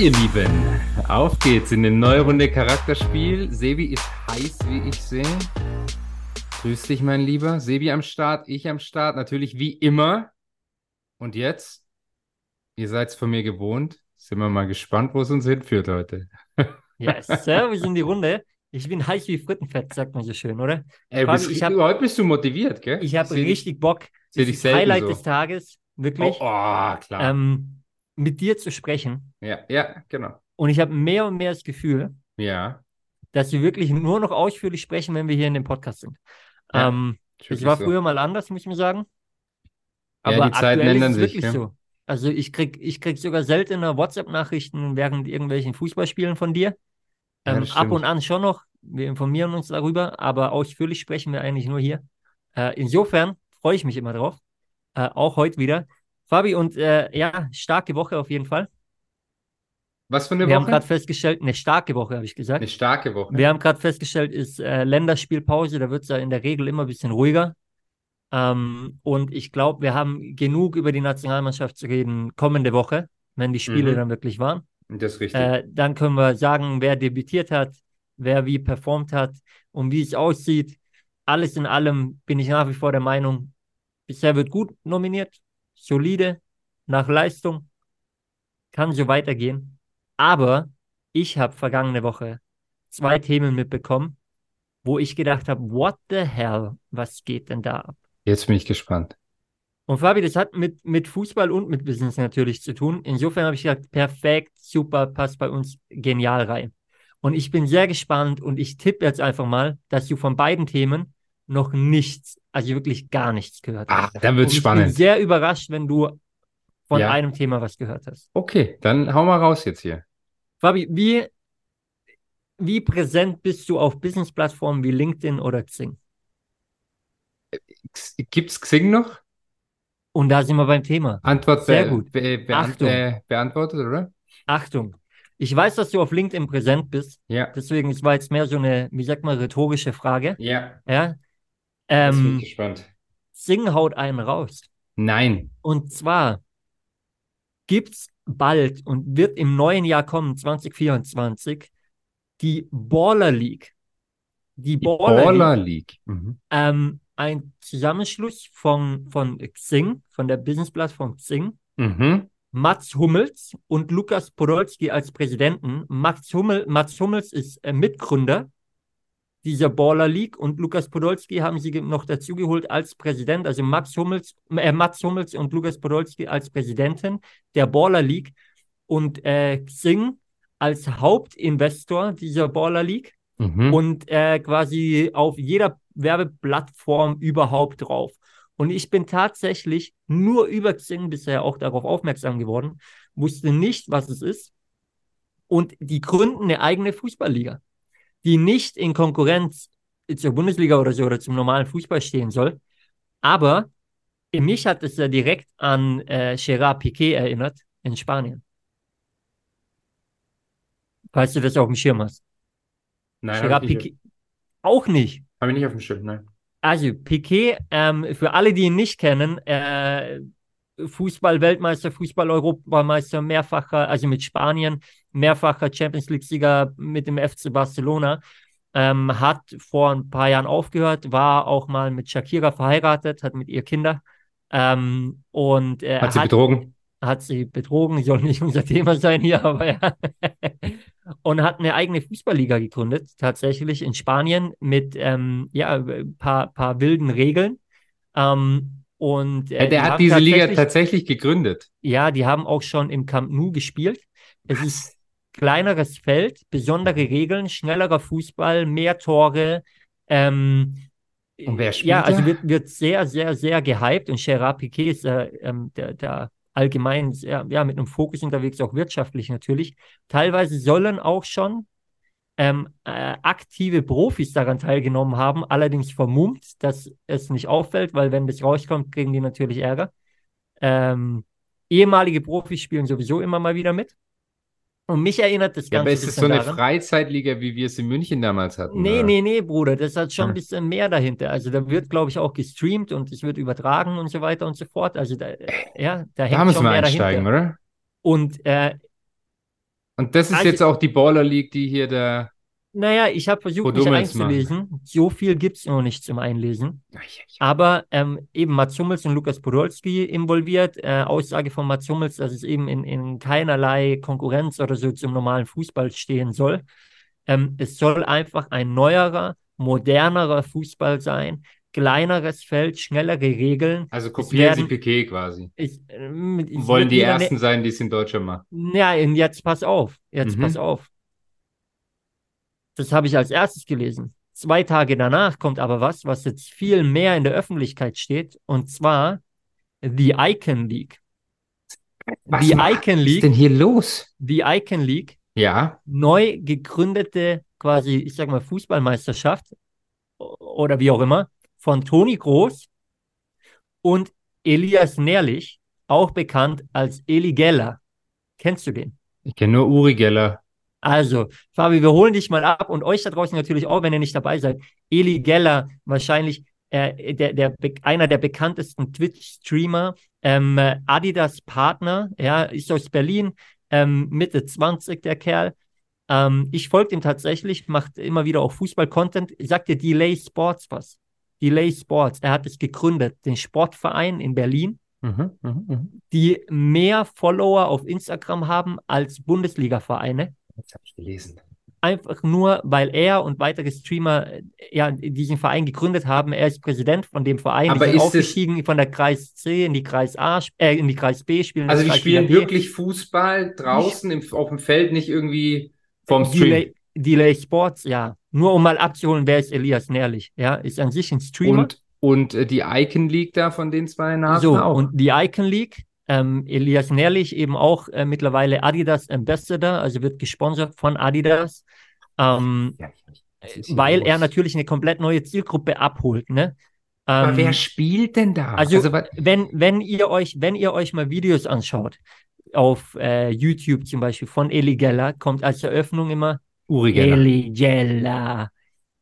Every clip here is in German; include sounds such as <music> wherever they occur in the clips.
Ihr Lieben, auf geht's in eine neue Runde Charakterspiel. Sebi ist heiß, wie ich sehe. Grüß dich, mein Lieber. Sebi am Start, ich am Start, natürlich wie immer. Und jetzt, ihr seid's von mir gewohnt, sind wir mal gespannt, wo es uns hinführt heute. <laughs> Ja, servus in die Runde. Ich bin heiß wie Frittenfett, sagt man so schön, oder? Ey, Fabi, bist, ich hab- heute bist du motiviert, gell? Ich habe richtig Bock. Das ist Highlight so. des Tages, wirklich, Oh, oh klar. ähm, mit dir zu sprechen. ja, ja, genau. Und ich habe mehr und mehr das Gefühl, Ja. dass wir wirklich nur noch ausführlich sprechen, wenn wir hier in dem Podcast sind. Ja, ähm, wirklich war so. früher mal anders, muss ich mir sagen. Ja, Aber die Zeiten aktuell ändern ist es sich, wirklich ja. so. Also ich krieg, ich krieg sogar seltener WhatsApp-Nachrichten während irgendwelchen Fußballspielen von dir. Ja, Ähm, das ab und an schon noch. Wir informieren uns darüber, aber ausführlich sprechen wir eigentlich nur hier. Äh, insofern freue ich mich immer drauf. Äh, auch heute wieder. Fabi, und äh, ja, starke Woche auf jeden Fall. Was für eine Wir haben Woche? gerade festgestellt, eine starke Woche, habe ich gesagt. Eine starke Woche. Wir haben gerade festgestellt, ist äh, Länderspielpause, da wird es ja in der Regel immer ein bisschen ruhiger. Ähm, und ich glaube, wir haben genug über die Nationalmannschaft zu reden kommende Woche, wenn die Spiele Mhm. dann wirklich waren. Das ist richtig. Äh, dann können wir sagen, wer debütiert hat, wer wie performt hat und wie es aussieht. Alles in allem bin ich nach wie vor der Meinung, bisher wird gut nominiert, solide, nach Leistung, kann so weitergehen. Aber ich habe vergangene Woche zwei Themen mitbekommen, wo ich gedacht habe, what the hell, was geht denn da ab? Jetzt bin ich gespannt. Und Fabi, das hat mit, mit Fußball und mit Business natürlich zu tun. Insofern habe ich gesagt, perfekt, super, passt bei uns genial rein. Und ich bin sehr gespannt und ich tippe jetzt einfach mal, dass du von beiden Themen noch nichts, also wirklich gar nichts gehört Ah, hast. dann Und wird's ich bin spannend. sehr überrascht, wenn du von Ja. einem Thema was gehört hast. Okay, dann hau mal raus jetzt hier. Fabi, wie, wie präsent bist du auf Business-Plattformen wie LinkedIn oder Xing? X- Gibt's Xing noch? Und da sind wir beim Thema. Antwort Sehr be gut. Be beant Achtung. äh, beantwortet, oder? Achtung, ich weiß, dass du auf LinkedIn präsent bist. Ja. Deswegen, es war jetzt mehr so eine, wie sagt man, rhetorische Frage. Ja. Ja. Jetzt bin Ähm, ich gespannt. Sing haut einen raus. Nein. Und zwar gibt's bald und wird im neuen Jahr kommen, 2024, die Baller League. Die Die Baller, Baller League, League. Mhm. ähm, ein Zusammenschluss von, von Xing, von der Business-Plattform Xing, Mhm. Mats Hummels und Lukas Podolski als Präsidenten. Max Hummel, Mats Hummels ist äh, Mitgründer dieser Baller League und Lukas Podolski haben sie noch dazugeholt als Präsident, also Max Hummels, äh, Mats Hummels und Lukas Podolski als Präsidenten der Baller League und äh, Xing als Hauptinvestor dieser Baller League Mhm. und äh, quasi auf jeder Werbeplattform überhaupt drauf. Und ich bin tatsächlich nur über Xing bisher auch darauf aufmerksam geworden, wusste nicht, was es ist. Und die gründen eine eigene Fußballliga, die nicht in Konkurrenz zur Bundesliga oder so oder zum normalen Fußball stehen soll. Aber mich hat es ja direkt an äh, Gerard Piqué erinnert in Spanien. Falls du das auf dem Schirm hast. Nein, Gerard habe ich, nicht- auch nicht. hab ich nicht auf dem Schirm, nein. Also Piquet, ähm, für alle, die ihn nicht kennen, äh, Fußball-Weltmeister, Fußball-Europameister, mehrfacher, also mit Spanien, mehrfacher Champions League-Sieger mit dem FC Barcelona, ähm, hat vor ein paar Jahren aufgehört, war auch mal mit Shakira verheiratet, hat mit ihr Kinder ähm, und äh, Hat sie betrogen? hat sie betrogen, soll nicht <laughs> unser Thema sein hier, aber ja. <laughs> Und hat eine eigene Fußballliga gegründet, tatsächlich in Spanien mit ähm, ja, ein paar, paar wilden Regeln. Ähm, und äh, Ja, der hat diese Liga tatsächlich- tatsächlich gegründet. ja, die haben auch schon im Camp Nou gespielt. Es ist kleineres Feld, besondere Regeln, schnellerer Fußball, mehr Tore. Ähm, Und wer spielt ja, also wird, wird sehr, sehr, sehr gehypt und Gerard Piqué ist äh, ähm, der, der allgemein sehr, ja, mit einem Fokus unterwegs, auch wirtschaftlich natürlich. Teilweise sollen auch schon ähm, äh, aktive Profis daran teilgenommen haben, allerdings vermummt, dass es nicht auffällt, weil wenn das rauskommt, kriegen die natürlich Ärger. Ähm, ehemalige Profis spielen sowieso immer mal wieder mit. Und mich erinnert das Ja, Ganze aber ein ist es so eine daran. Freizeitliga, wie wir es in München damals hatten? Nee, oder? nee, nee, Bruder, das hat schon Ah. ein bisschen mehr dahinter. Also da wird, glaube ich, auch gestreamt und es wird übertragen und so weiter und so fort. Also da, ja, da Da hängt müssen schon wir mehr einsteigen, dahinter. oder? Und äh, Und das ist Also- jetzt auch die Baller League, die hier der. Naja, ich habe versucht, mich einzulesen. So viel gibt es noch nicht zum Einlesen. Ach, ja, ja. Aber ähm, eben Mats Hummels und Lukas Podolski involviert. Äh, Aussage von Mats Hummels, dass es eben in, in keinerlei Konkurrenz oder so zum normalen Fußball stehen soll. Ähm, es soll einfach ein neuerer, modernerer Fußball sein. Kleineres Feld, schnellere Regeln. Also kopieren sie werden- Piquet quasi. Ich, ähm, wollen die Ersten sein, die es in Deutschland machen. Ja, jetzt pass auf. Jetzt Mhm. pass auf. Das habe ich als erstes gelesen. Zwei Tage danach kommt aber was, was jetzt viel mehr in der Öffentlichkeit steht, und zwar The Icon League. Was Die Icon Was ist League, denn hier los? die Icon League, Ja, neu gegründete quasi, ich sag mal, Fußballmeisterschaft oder wie auch immer, von Toni Groß und Elias Nährlich, auch bekannt als Eli Geller. Kennst du den? ich kenne nur Uri Geller. Also, Fabi, wir holen dich mal ab und euch da draußen natürlich auch, wenn ihr nicht dabei seid. Eli Geller, wahrscheinlich äh, der, der, einer der bekanntesten Twitch-Streamer, ähm, äh, Adidas Partner, ja, ist aus Berlin, ähm, Mitte 20, der Kerl. Ähm, ich folge ihm tatsächlich, macht immer wieder auch Fußball-Content. Sagt dir Delay Sports was? Delay Sports, er hat es gegründet, den Sportverein in Berlin Mhm, mhm, mhm. die mehr Follower auf Instagram haben als Bundesliga-Vereine. Das habe ich gelesen. Einfach nur, weil er und weitere Streamer äh, ja, diesen Verein gegründet haben. Er ist Präsident von dem Verein. Aber die sind ist es- aufgestiegen von der Kreis C in die Kreis A, äh, in die Kreis B spielen. Also die Kreis spielen B. wirklich Fußball draußen im, auf dem Feld, nicht irgendwie vorm Stream. Delay, Delay Sports, ja. Nur um mal abzuholen, wer ist Elias Nährlich? Ja, ist an sich ein Streamer. Und, und äh, die Icon League da von den zwei Nasen So, auch. und die Icon League, ähm, Elias Nährlich eben auch äh, mittlerweile Adidas Ambassador, also wird gesponsert von Adidas. Ähm, Ja, weil er natürlich eine komplett neue Zielgruppe abholt, ne? Aber Ähm, wer spielt denn da? also, wa- wenn, wenn ihr euch, wenn ihr euch mal Videos anschaut, auf äh, YouTube zum Beispiel von Eli Geller, kommt als Eröffnung immer Uri Geller. Eli Geller,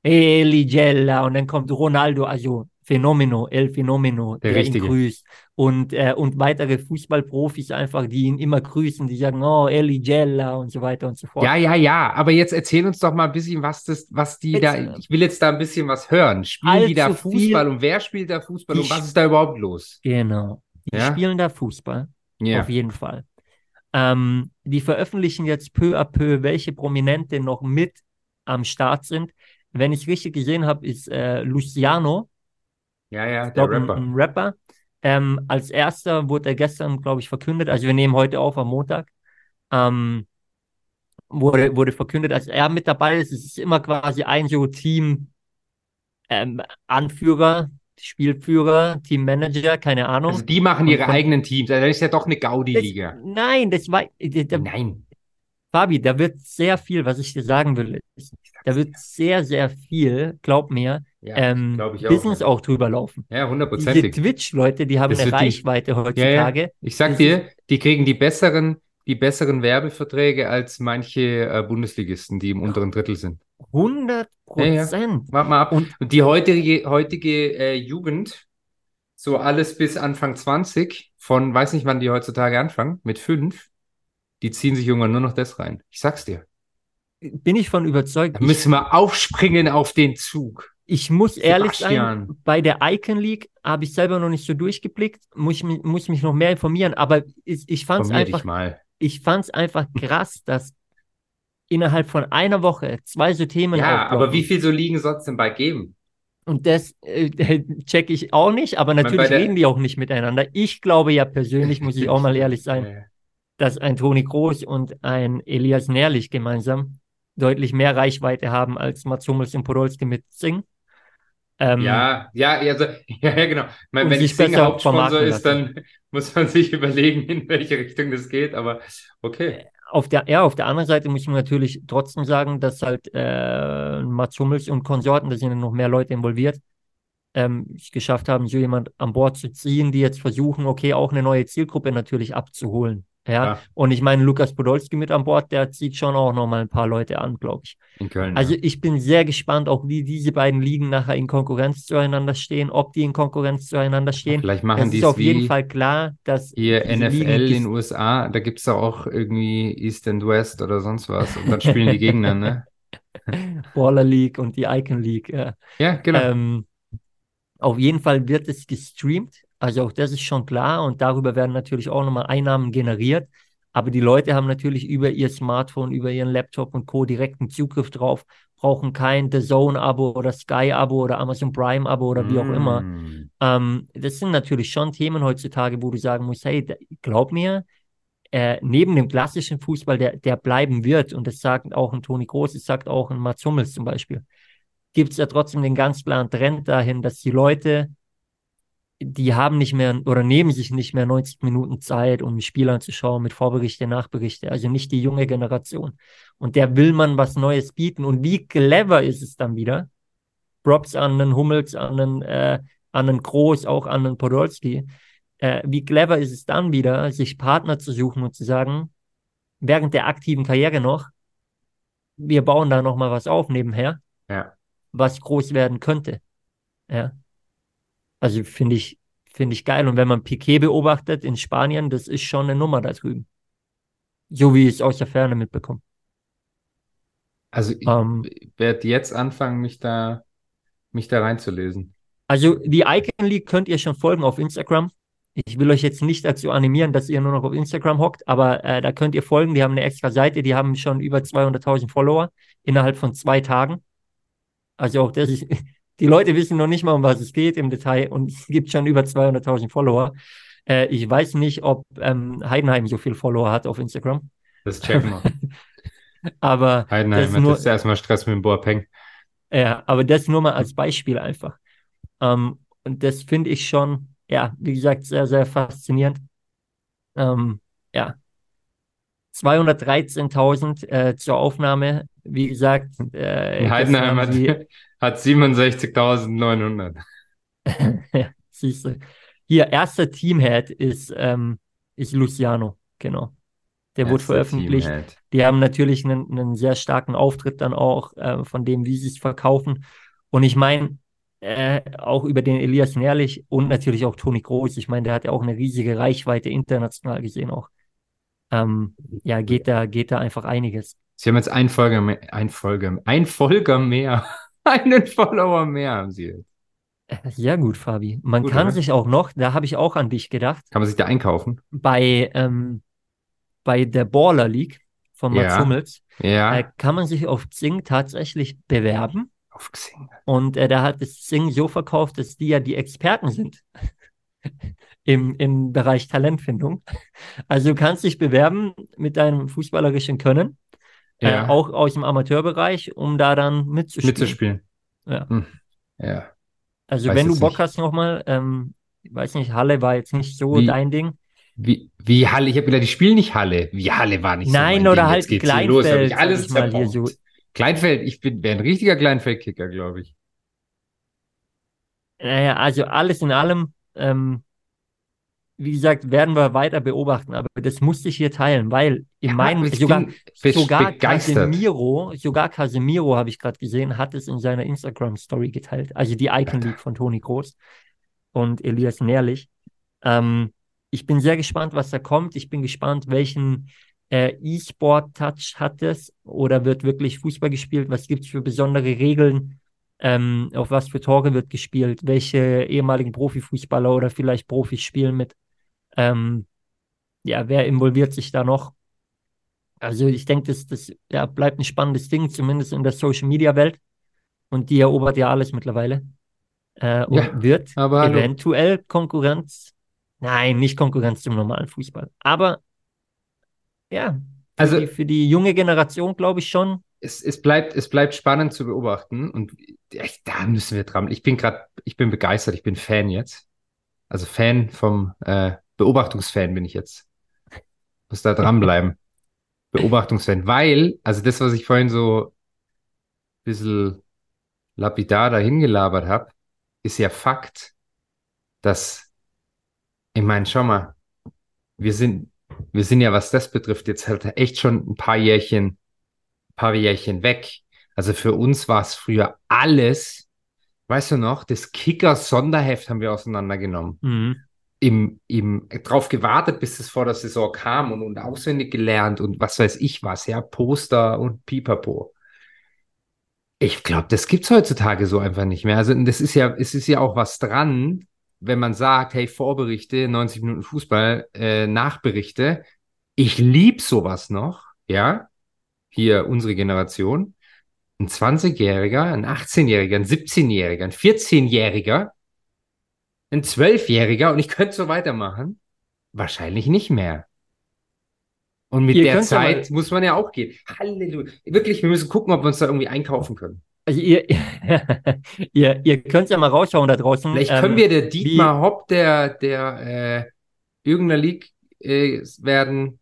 Eli Geller und dann kommt Ronaldo, also Fenomeno, El Fenomeno, Der der, ihn grüßt und, äh, und weitere Fußballprofis einfach, die ihn immer grüßen, die sagen, oh, Eli Geller und so weiter und so fort. Ja, ja, ja. Aber jetzt erzähl uns doch mal ein bisschen, was das, was die Jetzt, da. äh, Ich will jetzt da ein bisschen was hören. Spielen die da viel- Fußball und wer spielt da Fußball und was ist da überhaupt los? Genau. Die Ja? spielen da Fußball. Ja. Auf jeden Fall. Ähm, die veröffentlichen jetzt peu à peu, welche Prominente noch mit am Start sind. Wenn ich richtig gesehen habe, ist äh, Luciano, Ja, ja, der glaube, ein, Rapper. ein Rapper. Ähm, als erster wurde er gestern, glaube ich, verkündet. Also wir nehmen heute auf am Montag. Ähm, wurde, wurde verkündet, als er mit dabei ist. Es ist immer quasi ein so Team ähm, Anführer, Spielführer, Teammanager, keine Ahnung. Also die machen ihre von- eigenen Teams. Also das ist ja doch eine Gaudi-Liga. nein, das war, da, Nein. Fabi, da wird sehr viel, was ich dir sagen will, da wird sehr, sehr viel, glaub mir, Ja, ähm, glaube ich auch. Business ja. auch drüber laufen. Ja, hundertprozentig. Twitch-Leute, die haben Das eine wird die- Reichweite Ja, heutzutage. Ich sag Das dir, die kriegen die besseren, die besseren Werbeverträge als manche äh, Bundesligisten, die im unteren Drittel sind. 100 Prozent. Warte mal ab. Und Und die heutige, heutige äh, Jugend, so alles bis Anfang 20, von, weiß nicht, wann die heutzutage anfangen, mit fünf, die ziehen sich irgendwann nur noch das rein. Ich sag's dir. bin ich von überzeugt, Da müssen wir aufspringen auf den Zug. Ich muss ehrlich sein, bei der Icon League habe ich selber noch nicht so durchgeblickt, muss ich, muss mich noch mehr informieren, aber ich, ich fand es einfach ich einfach krass, dass innerhalb von einer Woche zwei so Themen Ja, aufploppen. aber wie viel so Ligen soll es denn bei geben? Und das äh, <laughs> check ich auch nicht, aber natürlich der- reden die auch nicht miteinander. Ich glaube ja persönlich, muss ich auch mal ehrlich sein, <laughs> dass ein Toni Kroos und ein Elias Nährlich gemeinsam deutlich mehr Reichweite haben als Mats Hummels und Podolski mit Sing. Ähm, Ja, ja, also, <laughs> ja, ja, genau. Ich meine, wenn sich Sing besser Hauptsponsor ist, dann <laughs> muss man sich überlegen, in welche Richtung das geht, aber okay. Auf der, ja, auf der anderen Seite muss man natürlich trotzdem sagen, dass halt äh, Mats Hummels und Konsorten, da sind ja noch mehr Leute involviert, ähm, es geschafft haben, so jemand an Bord zu ziehen, die jetzt versuchen, okay, auch eine neue Zielgruppe natürlich abzuholen. Ja, Ja. und ich meine, Lukas Podolski mit an Bord, der zieht schon auch nochmal ein paar Leute an, glaube ich. In Köln. Also ja. ich bin sehr gespannt, auch wie diese beiden Ligen nachher in Konkurrenz zueinander stehen, ob die in Konkurrenz zueinander stehen. Vielleicht machen Es die ist es auf jeden Fall klar, dass hier diese NFL Ligen in den USA, da gibt es auch irgendwie East and West oder sonst was. Und dann spielen die Gegner, ne? <laughs> Baller League und die Icon League. Ja. Ja, genau. Ähm, auf jeden Fall wird es gestreamt. Also auch das ist schon klar und darüber werden natürlich auch nochmal Einnahmen generiert. Aber die Leute haben natürlich über ihr Smartphone, über ihren Laptop und Co. direkten Zugriff drauf, brauchen kein The Zone-Abo oder Sky-Abo oder Amazon Prime-Abo oder wie auch immer. Mm. Ähm, das sind natürlich schon Themen heutzutage, wo du sagen musst, hey, glaub mir, äh, neben dem klassischen Fußball, der, der bleiben wird, und das sagt auch ein Toni Groß, das sagt auch ein Mats Hummels zum Beispiel, gibt es ja trotzdem den ganz klaren Trend dahin, dass die Leute, die haben nicht mehr oder nehmen sich nicht mehr 90 Minuten Zeit, um Spiel anzuschauen mit Vorberichte, Nachberichte, also nicht die junge Generation. Und der will man was Neues bieten. Und wie clever ist es dann wieder? Props an den Hummels, an den, äh, an den Groß, auch an den Podolski. Äh, wie clever ist es dann wieder, sich Partner zu suchen und zu sagen, während der aktiven Karriere noch, wir bauen da noch mal was auf nebenher, Ja. was groß werden könnte. Ja. Also finde ich, finde ich geil. Und wenn man Piquet beobachtet in Spanien, das ist schon eine Nummer da drüben. So wie ich es aus der Ferne mitbekomme. Also ich Ähm, werde jetzt anfangen, mich da, mich da reinzulesen. Also die Icon League könnt ihr schon folgen auf Instagram. Ich will euch jetzt nicht dazu animieren, dass ihr nur noch auf Instagram hockt, aber äh, da könnt ihr folgen. Die haben eine extra Seite, die haben schon über 200.000 Follower innerhalb von zwei Tagen. Also auch das ist, die Leute wissen noch nicht mal, um was es geht im Detail und es gibt schon über 200.000 Follower. Äh, ich weiß nicht, ob ähm, Heidenheim so viel Follower hat auf Instagram, Das checken wir. <laughs> aber Heidenheim Das hat nur- jetzt erstmal Stress mit dem Boateng. Ja, aber das nur mal als Beispiel einfach. Ähm, und das finde ich schon, ja, wie gesagt, sehr, sehr faszinierend. Ähm, ja. 213.000 äh, zur Aufnahme. Wie gesagt, äh, In Heidenheim hat, hat 67.900. ja, <laughs> siehst du. Hier, erster Teamhead ist, ähm, ist Luciano, genau. Der wurde Erster veröffentlicht. Teamhead. Die haben natürlich einen, einen sehr starken Auftritt dann auch äh, von dem, wie sie es verkaufen. Und ich meine, äh, auch über den Elias Nährlich und natürlich auch Toni Groß. Ich meine, der hat ja auch eine riesige Reichweite international gesehen auch. Ähm, ja, geht da, geht da einfach einiges. Sie haben jetzt ein Folger mehr, ein Folger, ein Folger mehr, <laughs> einen Follower mehr haben sie jetzt. Äh, Sehr gut, Fabi. Man Gut, kann oder? sich auch noch, da habe ich auch an dich gedacht, Kann man sich da einkaufen? bei, ähm, bei der Baller League von Mats Ja. Hummels, Ja, äh, kann man sich auf Zing tatsächlich bewerben. auf Xing. Und äh, der hat das Sing so verkauft, dass die ja die Experten sind <laughs> im, im Bereich Talentfindung. Also du kannst dich bewerben mit deinem fußballerischen Können, Ja, äh, auch aus dem Amateurbereich, um da dann mitzuspielen. mitzuspielen. Ja. Hm. Ja. Also Weiß wenn du Bock nicht. hast nochmal, ähm, ich weiß nicht, Halle war jetzt nicht so Wie- dein Ding. Wie, wie Halle? Ich habe gedacht, die spielen nicht Halle. Wie Halle war nicht so Nein, oder Ding. halt Jetzt hier los. Hab Kleinfeld, ich alles ich mal, hier zerbombt. so. Kleinfeld, ich bin wäre ein richtiger Kleinfeldkicker, glaube ich. Naja, also alles in allem, ähm, wie gesagt, werden wir weiter beobachten, aber das musste ich hier teilen, weil in Ja, meinem, sogar, sogar begeistert. Casemiro, sogar Casemiro habe ich gerade gesehen, hat es in seiner Instagram-Story geteilt. Also die Icon League von Toni Kroos und Elias Nährlich. Ähm, ich bin sehr gespannt, was da kommt. Ich bin gespannt, welchen äh, E-Sport-Touch hat es oder wird wirklich Fußball gespielt? Was gibt es für besondere Regeln? Ähm, auf was für Tore wird gespielt? Welche ehemaligen Profifußballer oder vielleicht Profis spielen mit? Ähm, ja, wer involviert sich da noch? Also ich denke, das, das ja, bleibt ein spannendes Ding, zumindest in der Social-Media-Welt. Und die erobert ja alles mittlerweile. Äh, und Ja, wird aber hallo. eventuell Konkurrenz, nein, nicht Konkurrenz zum normalen Fußball. Aber ja, für, Also- die, für die junge Generation glaube ich schon. Es, es bleibt, es bleibt spannend zu beobachten und echt, da müssen wir dran. Ich bin gerade, ich bin begeistert, ich bin Fan jetzt. Also Fan vom äh, Beobachtungsfan bin ich jetzt. Muss da dranbleiben. Beobachtungsfan, weil, also das, was ich vorhin so ein bisschen lapidar dahin gelabert habe, ist ja Fakt, dass, ich meine, schau mal, wir sind, wir sind ja, was das betrifft, jetzt halt echt schon ein paar Jährchen, paar Jährchen weg. Also für uns war es früher alles, weißt du noch, das Kicker-Sonderheft haben wir auseinandergenommen. Mhm. Im, im, drauf gewartet, bis es vor der Saison kam und, und auswendig gelernt und was weiß ich was, ja, Poster und Pipapo. Ich glaube, das gibt es heutzutage so einfach nicht mehr. Also das ist ja, es ist ja auch was dran, wenn man sagt, hey, Vorberichte, 90 Minuten Fußball, äh, Nachberichte. Ich lieb sowas noch, ja. Hier unsere Generation. Ein 20-Jähriger, ein 18-Jähriger, ein 17-Jähriger, ein 14-Jähriger, ein 12-Jähriger und ich könnte so weitermachen. Wahrscheinlich nicht mehr. Und mit Ihr der Zeit muss man ja auch gehen. Halleluja. Wirklich, wir müssen gucken, ob wir uns da irgendwie einkaufen können. Also ihr, <laughs> ihr, ihr könnt ja mal rausschauen da draußen. Vielleicht Ähm, können wir der Dietmar Hopp der, der äh, irgendeiner League äh, werden,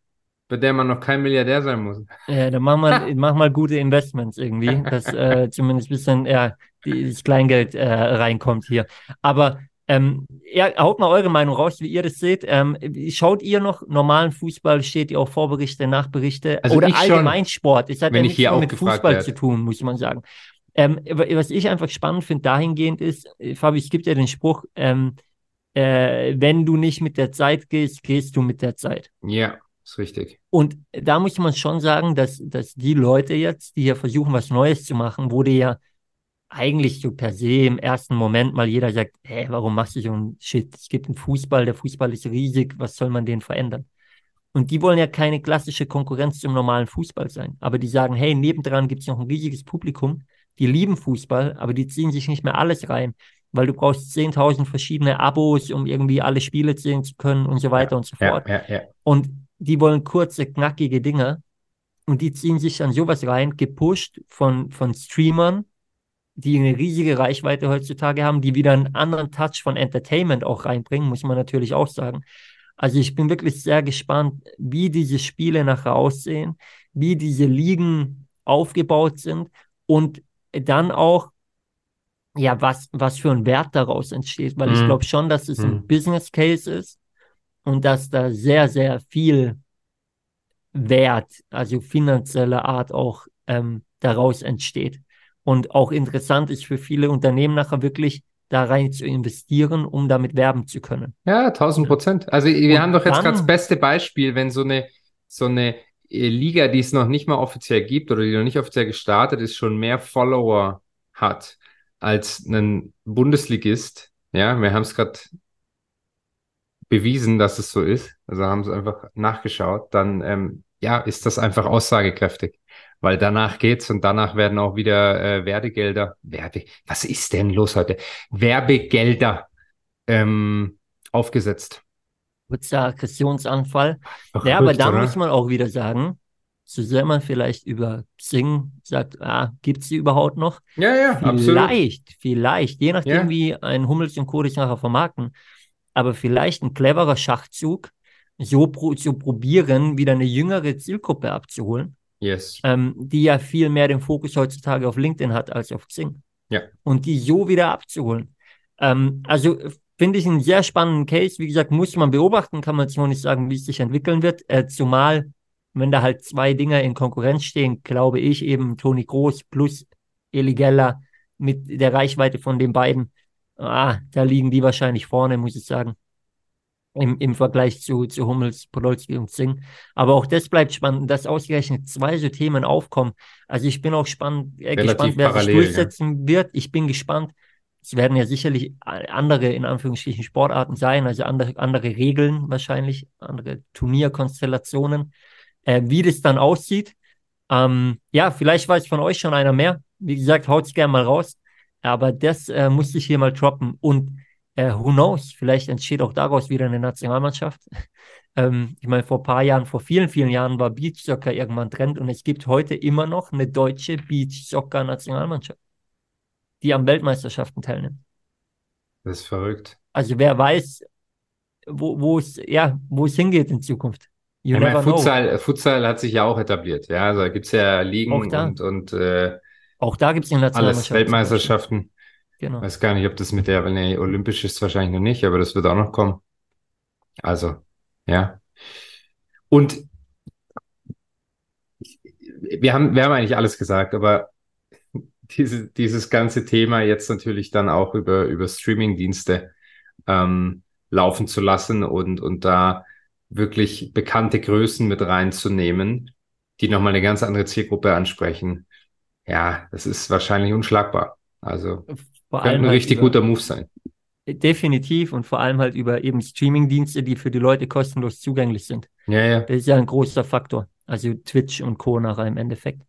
bei der man noch kein Milliardär sein muss. Ja, dann mach mal, <laughs> mach mal gute Investments irgendwie, dass äh, <laughs> zumindest ein bisschen ja, das Kleingeld äh, reinkommt hier. Aber ähm, ja, haut mal eure Meinung raus, wie ihr das seht. Ähm, schaut ihr noch normalen Fußball? Steht ihr auch Vorberichte, Nachberichte Also oder ich schon, Allgemeinsport? Es hat ja ich nichts mit Fußball werde. zu tun, muss man sagen. Ähm, was ich einfach spannend finde dahingehend ist, äh, Fabi, es gibt ja den Spruch, ähm, äh, wenn du nicht mit der Zeit gehst, gehst du mit der Zeit. Ja, ist richtig. Und da muss man schon sagen, dass, dass die Leute jetzt, die hier versuchen, was Neues zu machen, wurde ja eigentlich so per se im ersten Moment mal jeder sagt, hä, warum machst du so ein Shit? Es gibt einen Fußball, der Fußball ist riesig, was soll man den verändern? Und die wollen ja keine klassische Konkurrenz zum normalen Fußball sein. Aber die sagen, hey, nebendran gibt es noch ein riesiges Publikum, die lieben Fußball, aber die ziehen sich nicht mehr alles rein, weil du brauchst 10.000 verschiedene Abos, um irgendwie alle Spiele sehen zu können und so weiter und so Ja, fort. ja, ja. Und die wollen kurze, knackige Dinge. Und die ziehen sich dann sowas rein, gepusht von, von Streamern, die eine riesige Reichweite heutzutage haben, die wieder einen anderen Touch von Entertainment auch reinbringen, muss man natürlich auch sagen. Also ich bin wirklich sehr gespannt, wie diese Spiele nachher aussehen, wie diese Ligen aufgebaut sind und dann auch, ja, was, was für ein Wert daraus entsteht, weil ich Mhm. glaube schon, dass es ein Mhm. Business Case ist und dass da sehr, sehr viel Wert, also finanzieller Art auch ähm, daraus entsteht. Und auch interessant ist für viele Unternehmen nachher wirklich da rein zu investieren, um damit werben zu können. Ja, 1000 Prozent. Also wir Und haben doch jetzt gerade das beste Beispiel, wenn so eine, so eine äh, Liga, die es noch nicht mal offiziell gibt oder die noch nicht offiziell gestartet ist, schon mehr Follower hat als ein Bundesligist. Ja, wir haben es gerade bewiesen, dass es so ist. Also haben es einfach nachgeschaut. Dann ähm, ja, ist das einfach aussagekräftig. Weil danach geht's und danach werden auch wieder äh, Werbegelder, Werbe, was ist denn los heute? Werbegelder ähm, aufgesetzt. Kurzer Aggressionsanfall. Verrückt, Ja, aber da oder? muss man auch wieder sagen, so sehr man vielleicht über Xing sagt, ah, gibt's sie überhaupt noch? Ja, ja, absolut. Vielleicht, vielleicht, je nachdem, Ja. wie ein Hummels und Co. dich nachher vermarkten, aber vielleicht ein cleverer Schachzug, so pro, zu probieren, wieder eine jüngere Zielgruppe abzuholen, Yes. ähm, die ja viel mehr den Fokus heutzutage auf LinkedIn hat als auf Xing. Ja. Und die so wieder abzuholen. Ähm, also finde ich einen sehr spannenden Case. Wie gesagt, muss man beobachten, kann man jetzt noch nicht sagen, wie es sich entwickeln wird. Äh, zumal, wenn da halt zwei Dinge in Konkurrenz stehen, glaube ich eben Toni Groß plus Eli Geller mit der Reichweite von den beiden. Ah, da liegen die wahrscheinlich vorne, muss ich sagen. Im, im Vergleich zu, zu Hummels, Podolski und Singh. Aber auch das bleibt spannend, dass ausgerechnet zwei so Themen aufkommen. Also ich bin auch spannend, äh, gespannt, wer sich parallel, ja. durchsetzen wird. Ich bin gespannt. Es werden ja sicherlich andere, in Anführungsstrichen, Sportarten sein, also andere, andere Regeln wahrscheinlich, andere Turnierkonstellationen. Äh, wie das dann aussieht, ähm, ja, vielleicht weiß von euch schon einer mehr. Wie gesagt, haut's gerne mal raus. Aber das äh, musste ich hier mal droppen. Und äh, who knows, vielleicht entsteht auch daraus wieder eine Nationalmannschaft. <laughs> ähm, ich meine, vor ein paar Jahren, vor vielen, vielen Jahren war Beachsoccer irgendwann Trend und es gibt heute immer noch eine deutsche Beachsoccer-Nationalmannschaft, die an Weltmeisterschaften teilnimmt. Das ist verrückt. Also wer weiß, wo, wo es, ja, wo es hingeht in Zukunft. You meine. Futsal, Futsal hat sich ja auch etabliert. Ja, also da gibt's ja Auch Ligen und, und äh, Auch da gibt es eine alles Weltmeisterschaften. Genau. Weiß gar nicht, ob das mit der, nee, olympisch ist wahrscheinlich noch nicht, aber das wird auch noch kommen. Also, ja. Und wir haben, wir haben eigentlich alles gesagt, aber diese, dieses ganze Thema jetzt natürlich dann auch über, über Streaming-Dienste ähm, laufen zu lassen und, und da wirklich bekannte Größen mit reinzunehmen, die nochmal eine ganz andere Zielgruppe ansprechen. Ja, das ist wahrscheinlich unschlagbar. Also Vor könnte ein halt richtig über, guter Move sein. Definitiv und vor allem halt über eben Streaming-Dienste, die für die Leute kostenlos zugänglich sind. Ja, ja. Das ist ja ein großer Faktor. Also Twitch und Co. nachher im Endeffekt.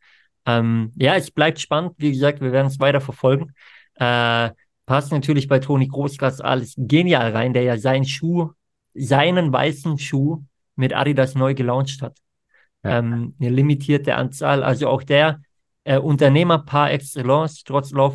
Ähm, ja, es bleibt spannend. Wie gesagt, wir werden es weiter verfolgen. Äh, passt natürlich bei Toni Großgras alles genial rein, der ja seinen Schuh, seinen weißen Schuh mit Adidas neu gelauncht hat. Ja. Ähm, eine limitierte Anzahl. Also auch der äh, Unternehmer par excellence, trotz Lauf